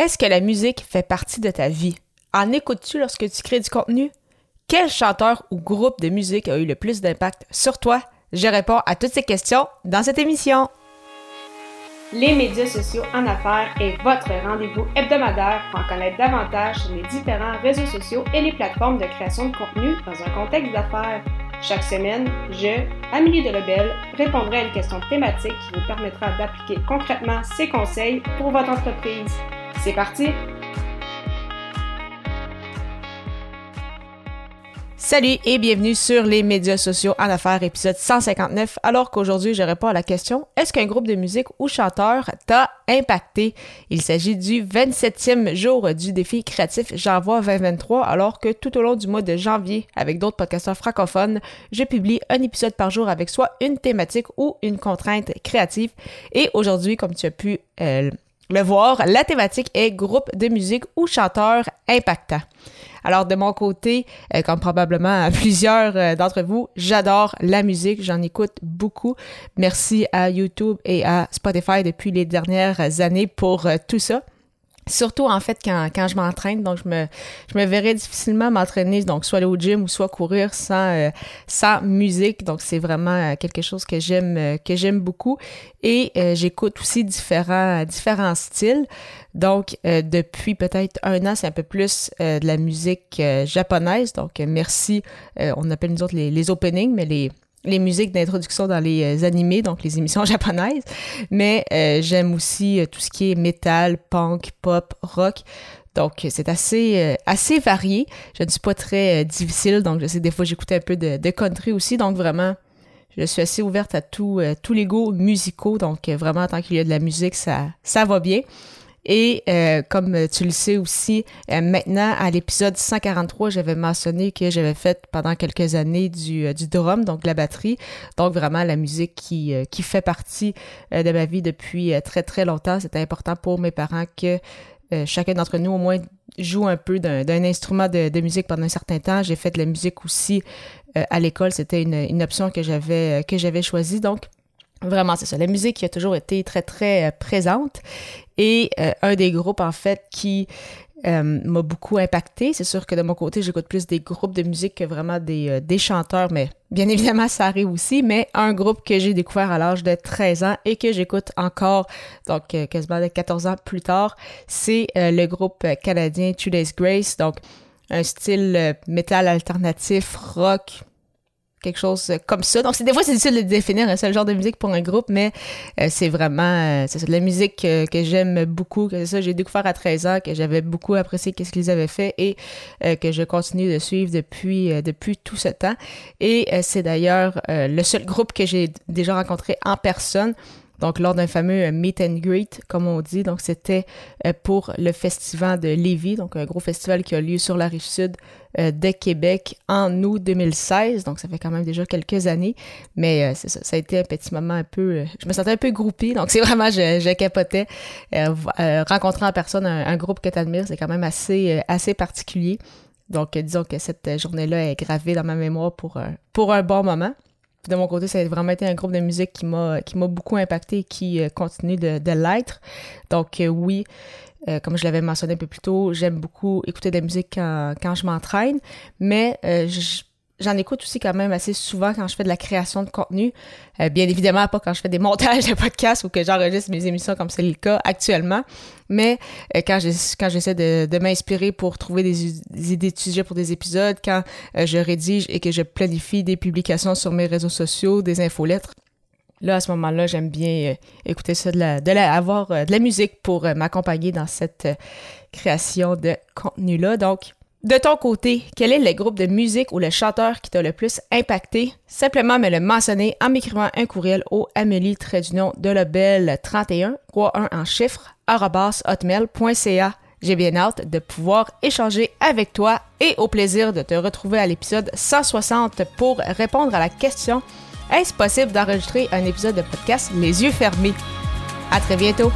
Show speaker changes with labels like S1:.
S1: Est-ce que la musique fait partie de ta vie? En écoutes-tu lorsque tu crées du contenu? Quel chanteur ou groupe de musique a eu le plus d'impact sur toi? Je réponds à toutes ces questions dans cette émission.
S2: Les médias sociaux en affaires est votre rendez-vous hebdomadaire pour en connaître davantage sur les différents réseaux sociaux et les plateformes de création de contenu dans un contexte d'affaires. Chaque semaine, je, Amélie Delebel, répondrai à une question thématique qui vous permettra d'appliquer concrètement ces conseils pour votre entreprise. C'est parti!
S1: Salut et bienvenue sur les médias sociaux en affaires, épisode 159. Alors qu'aujourd'hui, je réponds à la question est-ce qu'un groupe de musique ou chanteur t'a impacté? Il s'agit du 27e jour du défi créatif J'envoie 2023, alors que tout au long du mois de janvier, avec d'autres podcasteurs francophones, je publie un épisode par jour avec soit une thématique ou une contrainte créative. Et aujourd'hui, comme tu as pu euh, le voir, la thématique est groupe de musique ou chanteur impactant. Alors de mon côté, euh, comme probablement plusieurs euh, d'entre vous, j'adore la musique, j'en écoute beaucoup. Merci à YouTube et à Spotify depuis les dernières années pour euh, tout ça. Surtout en fait quand, quand je m'entraîne, donc je me, je me verrais difficilement m'entraîner, donc soit aller au gym ou soit courir sans, euh, sans musique. Donc c'est vraiment euh, quelque chose que j'aime euh, que j'aime beaucoup. Et j'écoute aussi différents, différents styles. Donc depuis peut-être un an, c'est un peu plus de la musique japonaise. Donc merci, on appelle nous autres les, les openings, mais les les musiques d'introduction dans les euh, animés, donc les émissions japonaises, mais euh, j'aime aussi euh, tout ce qui est métal, punk, pop, rock. Donc, c'est assez, assez varié. Je ne suis pas très difficile, donc je sais des fois j'écoute un peu de, country aussi, donc vraiment, je suis assez ouverte à tous les goûts musicaux, donc vraiment, tant qu'il y a de la musique, ça, ça va bien. Et euh, comme tu le sais aussi, euh, maintenant, à l'épisode 143, j'avais mentionné que j'avais fait pendant quelques années du, euh, du drum, donc de la batterie. Donc vraiment la musique qui, qui fait partie de ma vie depuis très très longtemps. C'était important pour mes parents que chacun d'entre nous au moins joue un peu d'un instrument de, musique pendant un certain temps. J'ai fait de la musique aussi à l'école. C'était une, une option que j'avais que j'avais choisie. Donc Vraiment, c'est ça. La musique qui a toujours été très, très euh, présente. Et euh, un des groupes, en fait, qui euh, m'a beaucoup impacté. C'est sûr que de mon côté, j'écoute plus des groupes de musique que vraiment des, des chanteurs, mais bien évidemment, ça arrive aussi. Mais un groupe que j'ai découvert à l'âge de 13 ans et que j'écoute encore, donc quasiment de 14 ans plus tard, c'est le groupe canadien Today's Grace. Donc, un style métal alternatif, rock, quelque chose comme ça. Donc, des fois, c'est difficile de définir un seul genre de musique pour un groupe, mais euh, c'est vraiment euh, c'est de la musique que, j'aime beaucoup, que ça, j'ai découvert à 13 ans, que j'avais beaucoup apprécié qu'est-ce qu'ils avaient fait et euh, que je continue de suivre depuis, depuis tout ce temps. Et c'est d'ailleurs le seul groupe que j'ai déjà rencontré en personne. Donc, lors d'un fameux meet and greet, comme on dit. Donc, c'était pour le festival de Lévis, donc un gros festival qui a lieu sur la rive sud euh, de Québec en août 2016. Donc, ça fait quand même déjà quelques années. Mais euh, ça, ça a été un petit moment un peu... Euh, je me sentais un peu groupie. Donc, c'est vraiment, je, je capotais. rencontrer en personne un, groupe que tu admires, c'est quand même assez, assez particulier. Donc, disons que cette journée-là est gravée dans ma mémoire pour un bon moment. De mon côté, ça a vraiment été un groupe de musique qui m'a beaucoup impacté et qui continue de, de l'être. Donc oui, euh, comme je l'avais mentionné un peu plus tôt, j'aime beaucoup écouter de la musique quand, je m'entraîne, mais euh, j'en écoute aussi quand même assez souvent quand je fais de la création de contenu. Euh, bien évidemment, pas quand je fais des montages de podcasts ou que j'enregistre mes émissions comme c'est le cas actuellement, mais quand j'essaie de, m'inspirer pour trouver des, idées de sujets pour des épisodes, quand je rédige et que je planifie des publications sur mes réseaux sociaux, des infolettres. Là, à ce moment-là, j'aime bien euh, écouter ça, de la, avoir euh, de la musique pour euh, m'accompagner dans cette création de contenu-là. Donc, de ton côté, quel est le groupe de musique ou le chanteur qui t'a le plus impacté? Simplement me le mentionner en m'écrivant un courriel au Amélie de la Belle 31, 31 en chiffres, hotmail.ca. J'ai bien hâte de pouvoir échanger avec toi et au plaisir de te retrouver à l'épisode 160 pour répondre à la question est-ce possible d'enregistrer un épisode de podcast les yeux fermés? À très bientôt!